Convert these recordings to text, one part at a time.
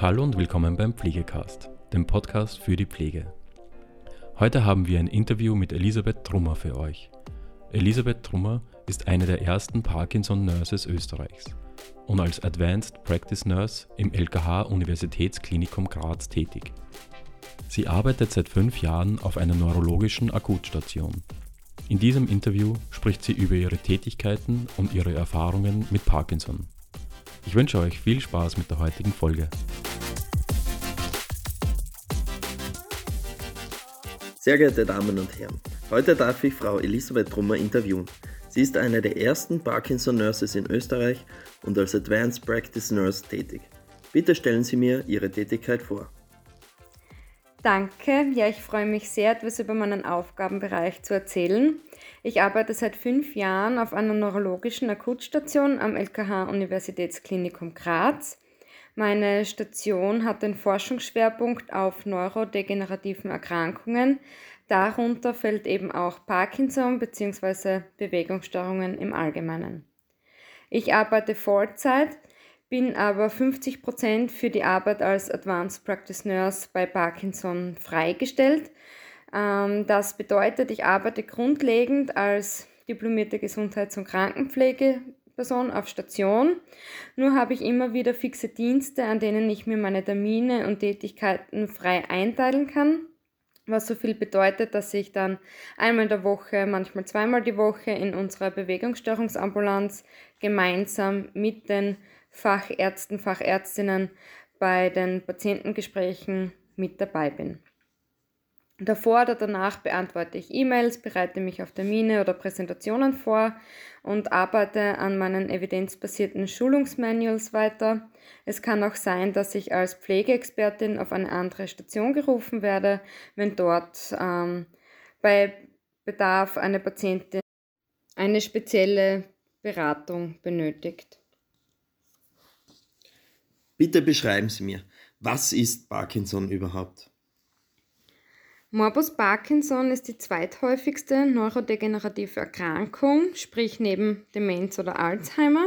Hallo und willkommen beim Pflegecast, dem Podcast für die Pflege. Heute haben wir ein Interview mit Elisabeth Trummer für euch. Elisabeth Trummer ist eine der ersten Parkinson Nurses Österreichs und als Advanced Practice Nurse im LKH Universitätsklinikum Graz tätig. Sie arbeitet seit fünf Jahren auf einer neurologischen Akutstation. In diesem Interview spricht sie über ihre Tätigkeiten und ihre Erfahrungen mit Parkinson. Ich wünsche euch viel Spaß mit der heutigen Folge. Sehr geehrte Damen und Herren, heute darf ich Frau Elisabeth Trummer interviewen. Sie ist eine der ersten Parkinson Nurses in Österreich und als Advanced Practice Nurse tätig. Bitte stellen Sie mir Ihre Tätigkeit vor. Danke, ja, ich freue mich sehr, etwas über meinen Aufgabenbereich zu erzählen. Ich arbeite seit fünf Jahren auf einer neurologischen Akutstation am LKH Universitätsklinikum Graz. Meine Station hat den Forschungsschwerpunkt auf neurodegenerativen Erkrankungen. Darunter fällt eben auch Parkinson bzw. Bewegungsstörungen im Allgemeinen. Ich arbeite Vollzeit bin aber 50% für die Arbeit als Advanced Practice Nurse bei Parkinson freigestellt. Ähm, das bedeutet, ich arbeite grundlegend als diplomierte Gesundheits- und Krankenpflegeperson auf Station. Nur habe ich immer wieder fixe Dienste, an denen ich mir meine Termine und Tätigkeiten frei einteilen kann was so viel bedeutet, dass ich dann einmal in der Woche, manchmal zweimal die Woche in unserer Bewegungsstörungsambulanz gemeinsam mit den Fachärzten, Fachärztinnen bei den Patientengesprächen mit dabei bin. Davor oder danach beantworte ich E-Mails, bereite mich auf Termine oder Präsentationen vor und arbeite an meinen evidenzbasierten Schulungsmanuals weiter. Es kann auch sein, dass ich als Pflegeexpertin auf eine andere Station gerufen werde, wenn dort ähm, bei Bedarf eine Patientin eine spezielle Beratung benötigt. Bitte beschreiben Sie mir, was ist Parkinson überhaupt? Morbus Parkinson ist die zweithäufigste neurodegenerative Erkrankung, sprich neben Demenz oder Alzheimer.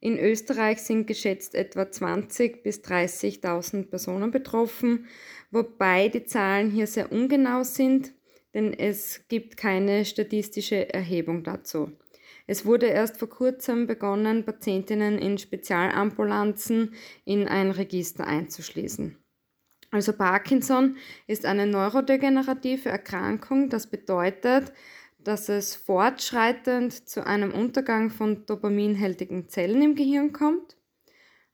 In Österreich sind geschätzt etwa 20.000 bis 30.000 Personen betroffen, wobei die Zahlen hier sehr ungenau sind, denn es gibt keine statistische Erhebung dazu. Es wurde erst vor kurzem begonnen, Patientinnen in Spezialambulanzen in ein Register einzuschließen. Also Parkinson ist eine neurodegenerative Erkrankung. Das bedeutet, dass es fortschreitend zu einem Untergang von dopaminhältigen Zellen im Gehirn kommt.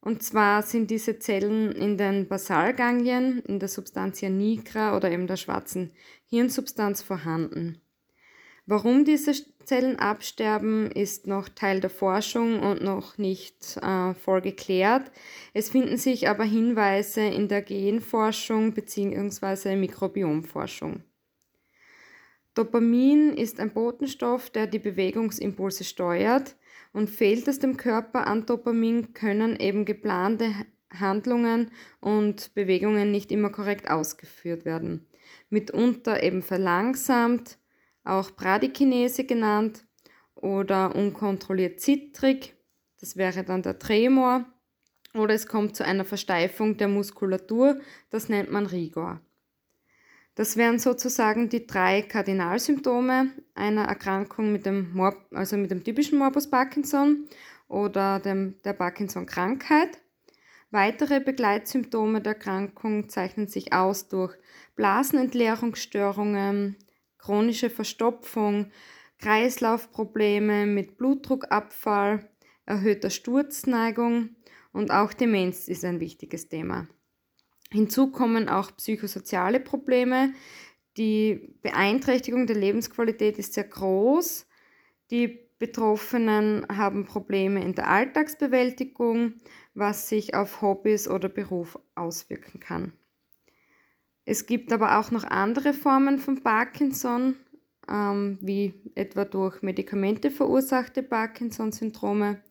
Und zwar sind diese Zellen in den Basalganglien, in der Substantia nigra oder eben der schwarzen Hirnsubstanz vorhanden. Warum diese Zellen absterben, ist noch Teil der Forschung und noch nicht äh, voll geklärt. Es finden sich aber Hinweise in der Genforschung bzw. Mikrobiomforschung. Dopamin ist ein Botenstoff, der die Bewegungsimpulse steuert und fehlt es dem Körper an Dopamin, können eben geplante Handlungen und Bewegungen nicht immer korrekt ausgeführt werden. Mitunter eben verlangsamt, auch Bradykinese genannt oder unkontrolliert zittrig, das wäre dann der Tremor, oder es kommt zu einer Versteifung der Muskulatur, das nennt man Rigor. Das wären sozusagen die drei Kardinalsymptome einer Erkrankung mit dem, Mor also mit dem typischen Morbus Parkinson oder dem, der Parkinson-Krankheit. Weitere Begleitsymptome der Erkrankung zeichnen sich aus durch Blasenentleerungsstörungen, chronische Verstopfung, Kreislaufprobleme mit Blutdruckabfall, erhöhter Sturzneigung und auch Demenz ist ein wichtiges Thema. Hinzu kommen auch psychosoziale Probleme. Die Beeinträchtigung der Lebensqualität ist sehr groß. Die Betroffenen haben Probleme in der Alltagsbewältigung, was sich auf Hobbys oder Beruf auswirken kann. Es gibt aber auch noch andere Formen von Parkinson, ähm, wie etwa durch Medikamente verursachte Parkinson-Syndrome,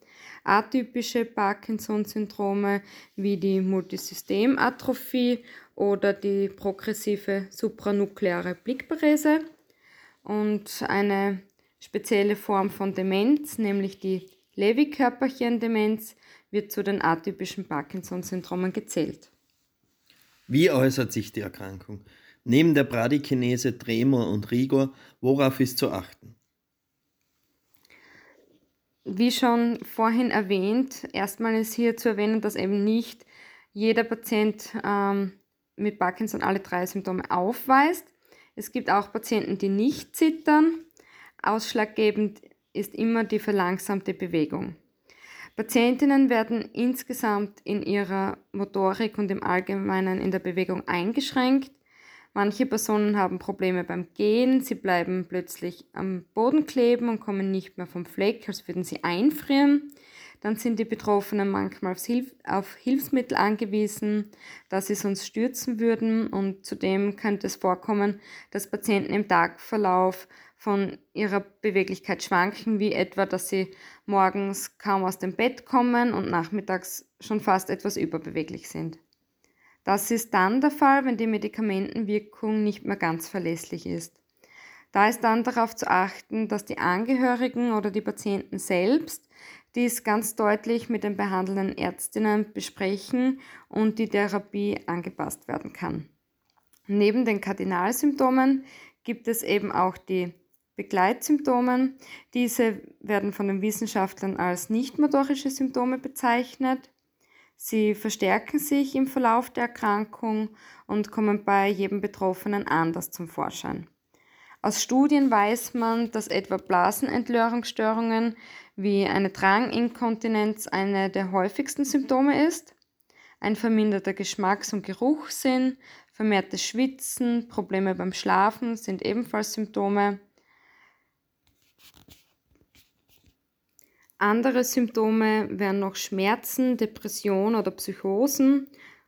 atypische Parkinson-Syndrome wie die Multisystematrophie oder die progressive supranukleare Blickparese und eine spezielle Form von Demenz, nämlich die Lewy-Körperchen-Demenz, wird zu den atypischen Parkinson-Syndromen gezählt. Wie äußert sich die Erkrankung? Neben der Bradykinese, Tremor und Rigor, worauf ist zu achten? Wie schon vorhin erwähnt, erstmal ist hier zu erwähnen, dass eben nicht jeder Patient ähm, mit Parkinson alle drei Symptome aufweist. Es gibt auch Patienten, die nicht zittern. Ausschlaggebend ist immer die verlangsamte Bewegung. Patientinnen werden insgesamt in ihrer Motorik und im Allgemeinen in der Bewegung eingeschränkt. Manche Personen haben Probleme beim Gehen, sie bleiben plötzlich am Boden kleben und kommen nicht mehr vom Fleck, als würden sie einfrieren. Dann sind die Betroffenen manchmal auf, Hilf auf Hilfsmittel angewiesen, da sie sonst stürzen würden. Und zudem könnte es vorkommen, dass Patienten im Tagverlauf von ihrer Beweglichkeit schwanken, wie etwa, dass sie morgens kaum aus dem Bett kommen und nachmittags schon fast etwas überbeweglich sind. Das ist dann der Fall, wenn die Medikamentenwirkung nicht mehr ganz verlässlich ist. Da ist dann darauf zu achten, dass die Angehörigen oder die Patienten selbst dies ganz deutlich mit den behandelnden Ärztinnen besprechen und die Therapie angepasst werden kann. Neben den Kardinalsymptomen gibt es eben auch die Begleitsymptome. Diese werden von den Wissenschaftlern als nichtmotorische Symptome bezeichnet. Sie verstärken sich im Verlauf der Erkrankung und kommen bei jedem Betroffenen anders zum Vorschein. Aus Studien weiß man, dass etwa Blasenentleerungsstörungen wie eine Dranginkontinenz eine der häufigsten Symptome ist. Ein verminderter Geschmacks- und Geruchssinn, vermehrtes Schwitzen, Probleme beim Schlafen sind ebenfalls Symptome. Andere Symptome wären noch Schmerzen, Depression oder Psychosen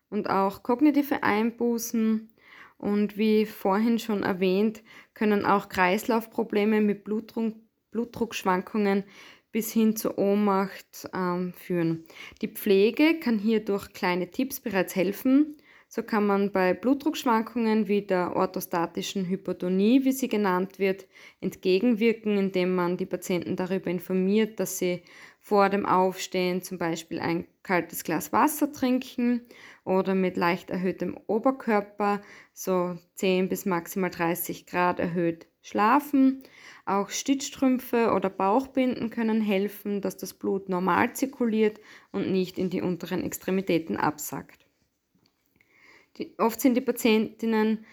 und auch kognitive Einbußen, und wie vorhin schon erwähnt, können auch Kreislaufprobleme mit Blutdruck, Blutdruckschwankungen bis hin zur Ohnmacht ähm, führen. Die Pflege kann hier durch kleine Tipps bereits helfen. So kann man bei Blutdruckschwankungen wie der orthostatischen Hypotonie, wie sie genannt wird, entgegenwirken, indem man die Patienten darüber informiert, dass sie vor dem Aufstehen zum Beispiel ein kaltes Glas Wasser trinken oder mit leicht erhöhtem Oberkörper, so 10 bis maximal 30 Grad erhöht schlafen. Auch Stützstrümpfe oder Bauchbinden können helfen, dass das Blut normal zirkuliert und nicht in die unteren Extremitäten absackt. Die, oft sind die Patientinnen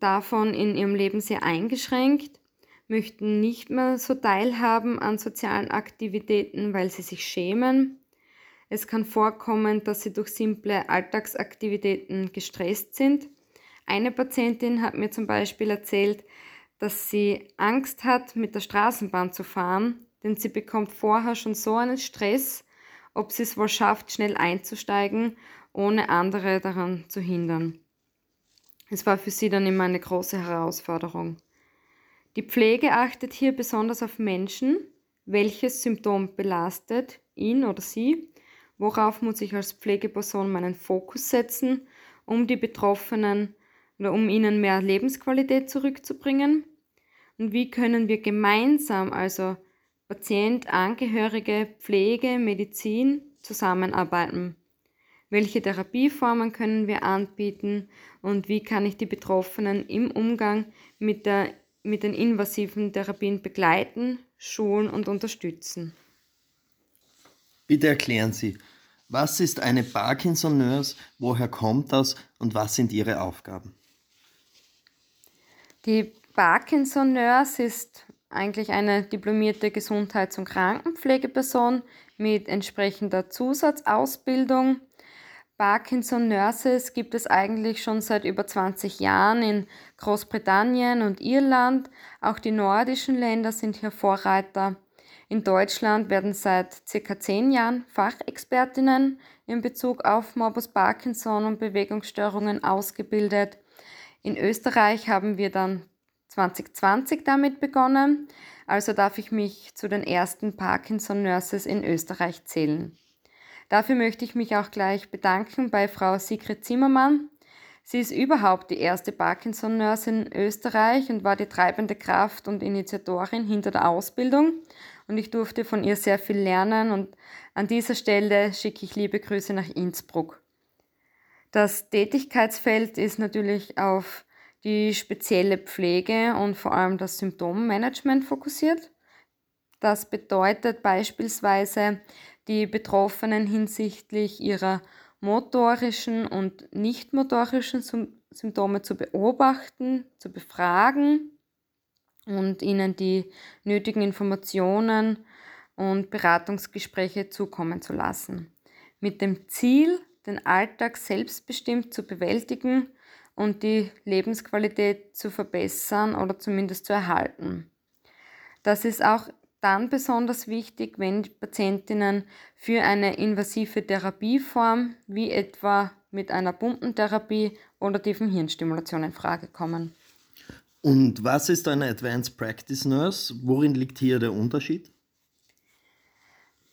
davon in ihrem Leben sehr eingeschränkt, möchten nicht mehr so teilhaben an sozialen Aktivitäten, weil sie sich schämen es kann vorkommen, dass sie durch simple Alltagsaktivitäten gestresst sind. Eine Patientin hat mir zum Beispiel erzählt, dass sie Angst hat, mit der Straßenbahn zu fahren, denn sie bekommt vorher schon so einen Stress, ob sie es wohl schafft, schnell einzusteigen, ohne andere daran zu hindern. Es war für sie dann immer eine große Herausforderung. Die Pflege achtet hier besonders auf Menschen, welches Symptom belastet ihn oder sie Worauf muss ich als Pflegeperson meinen Fokus setzen, um die Betroffenen oder um ihnen mehr Lebensqualität zurückzubringen? Und wie können wir gemeinsam, also Patient, Angehörige, Pflege, Medizin, zusammenarbeiten? Welche Therapieformen können wir anbieten und wie kann ich die Betroffenen im Umgang mit, der, mit den invasiven Therapien begleiten, schulen und unterstützen? Bitte erklären Sie, was ist eine Parkinson-Nurse, woher kommt das und was sind ihre Aufgaben? Die Parkinson-Nurse ist eigentlich eine diplomierte Gesundheits- und Krankenpflegeperson mit entsprechender Zusatzausbildung. Parkinson Nurses gibt es eigentlich schon seit über 20 Jahren in Großbritannien und Irland. Auch die nordischen Länder sind hier Vorreiter. In Deutschland werden seit circa zehn Jahren Fachexpertinnen in Bezug auf Morbus Parkinson und Bewegungsstörungen ausgebildet. In Österreich haben wir dann 2020 damit begonnen, also darf ich mich zu den ersten Parkinson Nurses in Österreich zählen. Dafür möchte ich mich auch gleich bedanken bei Frau Sigrid Zimmermann. Sie ist überhaupt die erste Parkinson-Nurse in Österreich und war die treibende Kraft und Initiatorin hinter der Ausbildung und ich durfte von ihr sehr viel lernen und an dieser Stelle schicke ich liebe Grüße nach Innsbruck. Das Tätigkeitsfeld ist natürlich auf die spezielle Pflege und vor allem das Symptommanagement fokussiert. Das bedeutet beispielsweise, die Betroffenen hinsichtlich ihrer motorischen und nicht motorischen Symptome zu beobachten, zu befragen und ihnen die nötigen Informationen und Beratungsgespräche zukommen zu lassen. Mit dem Ziel, den Alltag selbstbestimmt zu bewältigen und die Lebensqualität zu verbessern oder zumindest zu erhalten. Das ist auch dann besonders wichtig, wenn Patientinnen für eine invasive Therapieform wie etwa mit einer Pumpentherapie oder tiefen Hirnstimulation in Frage kommen. Und was ist eine Advanced Practice Nurse? Worin liegt hier der Unterschied?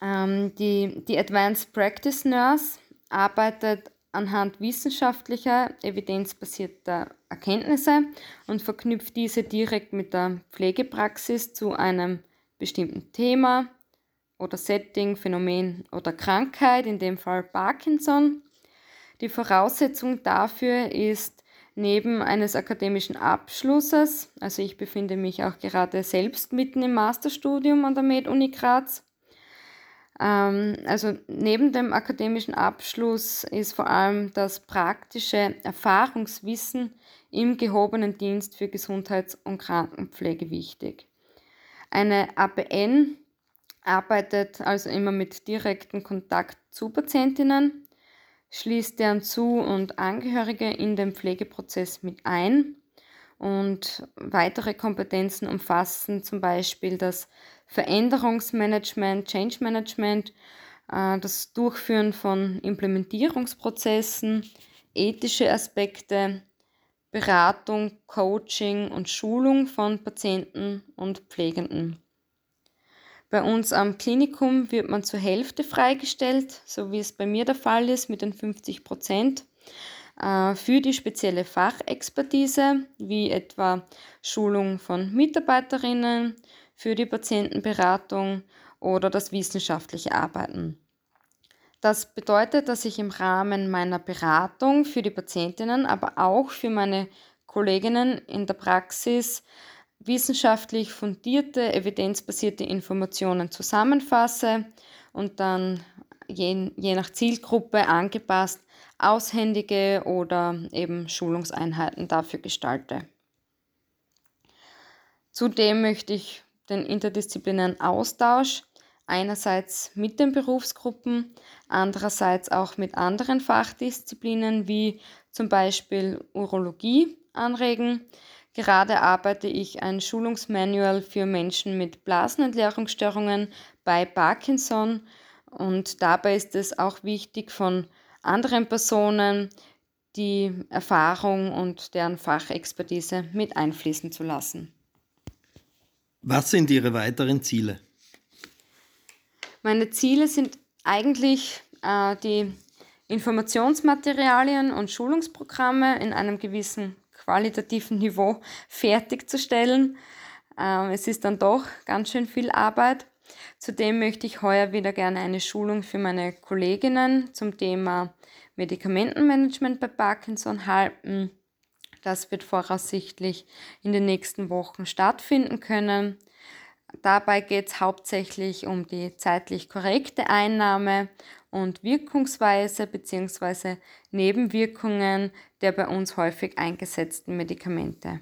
Ähm, die, die Advanced Practice Nurse arbeitet anhand wissenschaftlicher, evidenzbasierter Erkenntnisse und verknüpft diese direkt mit der Pflegepraxis zu einem bestimmten Thema oder Setting, Phänomen oder Krankheit, in dem Fall Parkinson. Die Voraussetzung dafür ist neben eines akademischen Abschlusses, also ich befinde mich auch gerade selbst mitten im Masterstudium an der Med-Uni Graz, ähm, also neben dem akademischen Abschluss ist vor allem das praktische Erfahrungswissen im gehobenen Dienst für Gesundheits- und Krankenpflege wichtig. Eine APN arbeitet also immer mit direktem Kontakt zu Patientinnen, schließt deren Zu- und Angehörige in den Pflegeprozess mit ein. Und weitere Kompetenzen umfassen zum Beispiel das Veränderungsmanagement, Change Management, äh, das Durchführen von Implementierungsprozessen, ethische Aspekte, Beratung, Coaching und Schulung von Patienten und Pflegenden. Bei uns am Klinikum wird man zur Hälfte freigestellt, so wie es bei mir der Fall ist mit den 50 Prozent, äh, für die spezielle Fachexpertise, wie etwa Schulung von Mitarbeiterinnen, für die Patientenberatung oder das wissenschaftliche Arbeiten. Das bedeutet, dass ich im Rahmen meiner Beratung für die Patientinnen, aber auch für meine Kolleginnen in der Praxis wissenschaftlich fundierte, evidenzbasierte Informationen zusammenfasse und dann je, je nach Zielgruppe angepasst aushändige oder eben Schulungseinheiten dafür gestalte. Zudem möchte ich den interdisziplinären Austausch einerseits mit den Berufsgruppen, andererseits auch mit anderen Fachdisziplinen wie zum Beispiel Urologie anregen. Gerade arbeite ich ein Schulungsmanual für Menschen mit Blasenentleerungsstörungen bei Parkinson und dabei ist es auch wichtig, von anderen Personen die Erfahrung und deren Fachexpertise mit einfließen zu lassen. Was sind Ihre weiteren Ziele? Meine Ziele sind eigentlich äh, die Informationsmaterialien und Schulungsprogramme in einem gewissen qualitativen Niveau fertigzustellen. Äh, es ist dann doch ganz schön viel Arbeit. Zudem möchte ich heuer wieder gerne eine Schulung für meine Kolleginnen zum Thema Medikamentenmanagement bei Parkinson halten. Das wird voraussichtlich in den nächsten Wochen stattfinden können. Dabei geht es hauptsächlich um die zeitlich korrekte Einnahme und Wirkungsweise bzw. Nebenwirkungen der bei uns häufig eingesetzten Medikamente.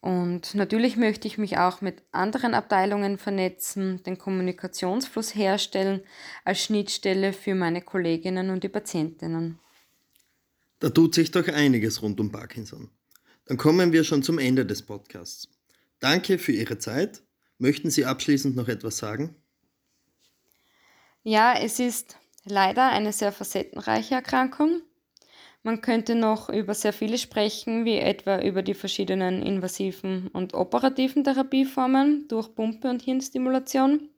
Und natürlich möchte ich mich auch mit anderen Abteilungen vernetzen, den Kommunikationsfluss herstellen als Schnittstelle für meine Kolleginnen und die Patientinnen. Da tut sich doch einiges rund um Parkinson. Dann kommen wir schon zum Ende des Podcasts. Danke für Ihre Zeit Möchten Sie abschließend noch etwas sagen? Ja, es ist leider eine sehr facettenreiche Erkrankung. Man könnte noch über sehr viele sprechen, wie etwa über die verschiedenen invasiven und operativen Therapieformen durch Pumpe und Hirnstimulation.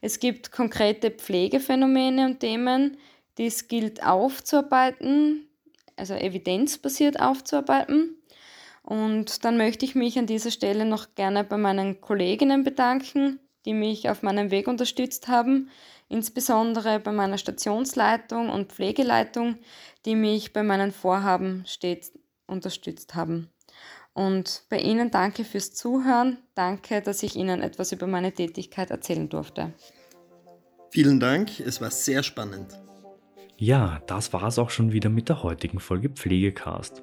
Es gibt konkrete Pflegephänomene und Themen, die es gilt aufzuarbeiten, also evidenzbasiert aufzuarbeiten. Und dann möchte ich mich an dieser Stelle noch gerne bei meinen Kolleginnen bedanken, die mich auf meinem Weg unterstützt haben, insbesondere bei meiner Stationsleitung und Pflegeleitung, die mich bei meinen Vorhaben stets unterstützt haben. Und bei Ihnen danke fürs Zuhören. Danke, dass ich Ihnen etwas über meine Tätigkeit erzählen durfte. Vielen Dank, es war sehr spannend. Ja, das war es auch schon wieder mit der heutigen Folge Pflegecast.